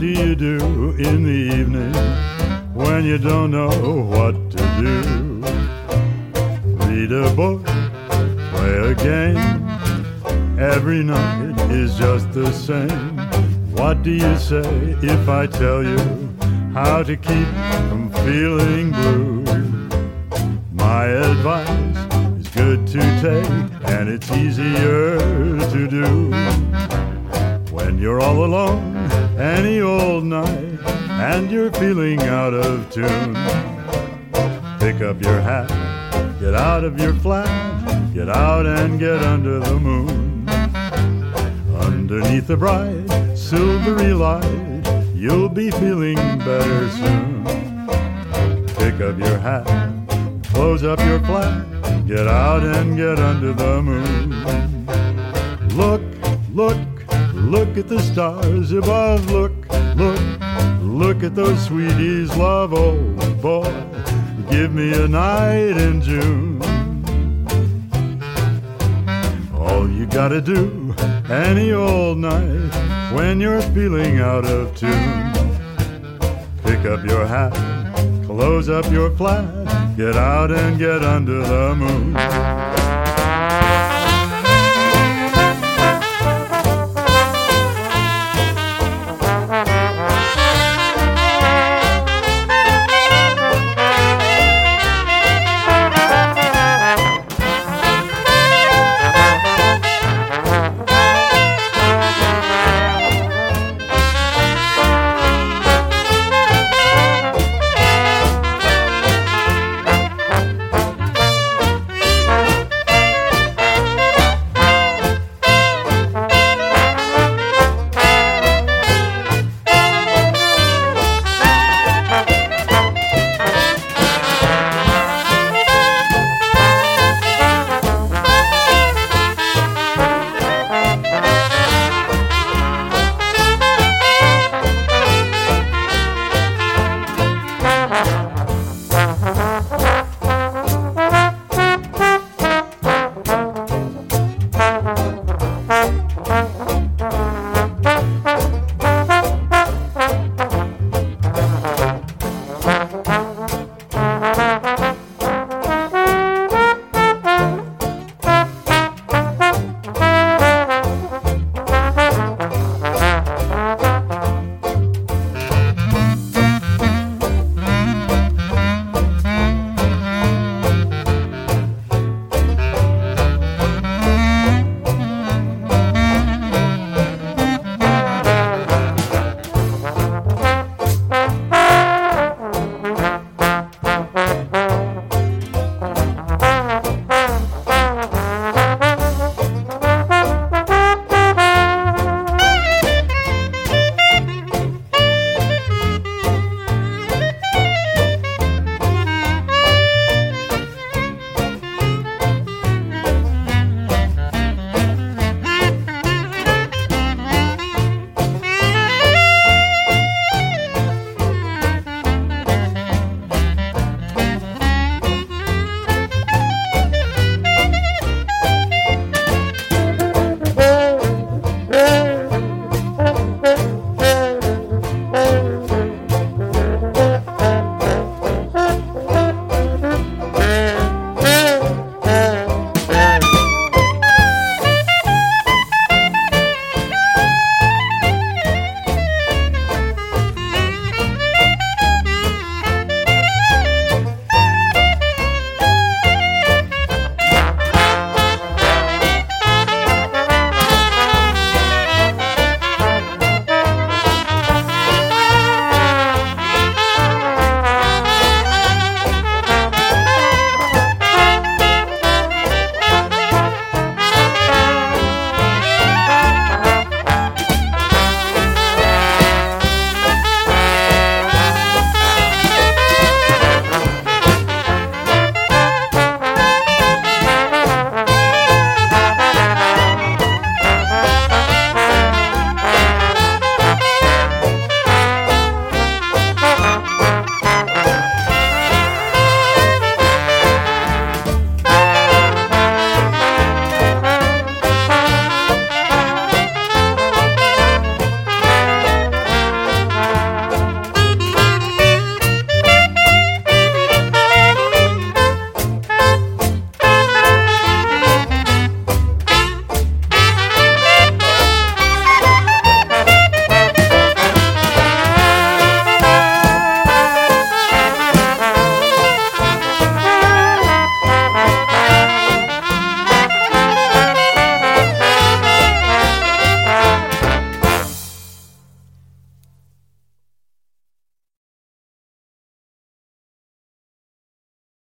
What do you do in the evening when you don't know what to do? Read a book, play a game. Every night is just the same. What do you say if I tell you how to keep from feeling blue? My advice is good to take and it's easier to do. When you're all alone any old night and you're feeling out of tune, pick up your hat, get out of your flat, get out and get under the moon. Underneath the bright, silvery light, you'll be feeling better soon. Pick up your hat, close up your flat, get out and get under the moon. Look, look, look at the stars above. Look, look, look at those sweeties, love, oh boy. Give me a night in June. All you gotta do any old night when you're feeling out of tune. Pick up your hat, close up your flat, get out and get under the moon.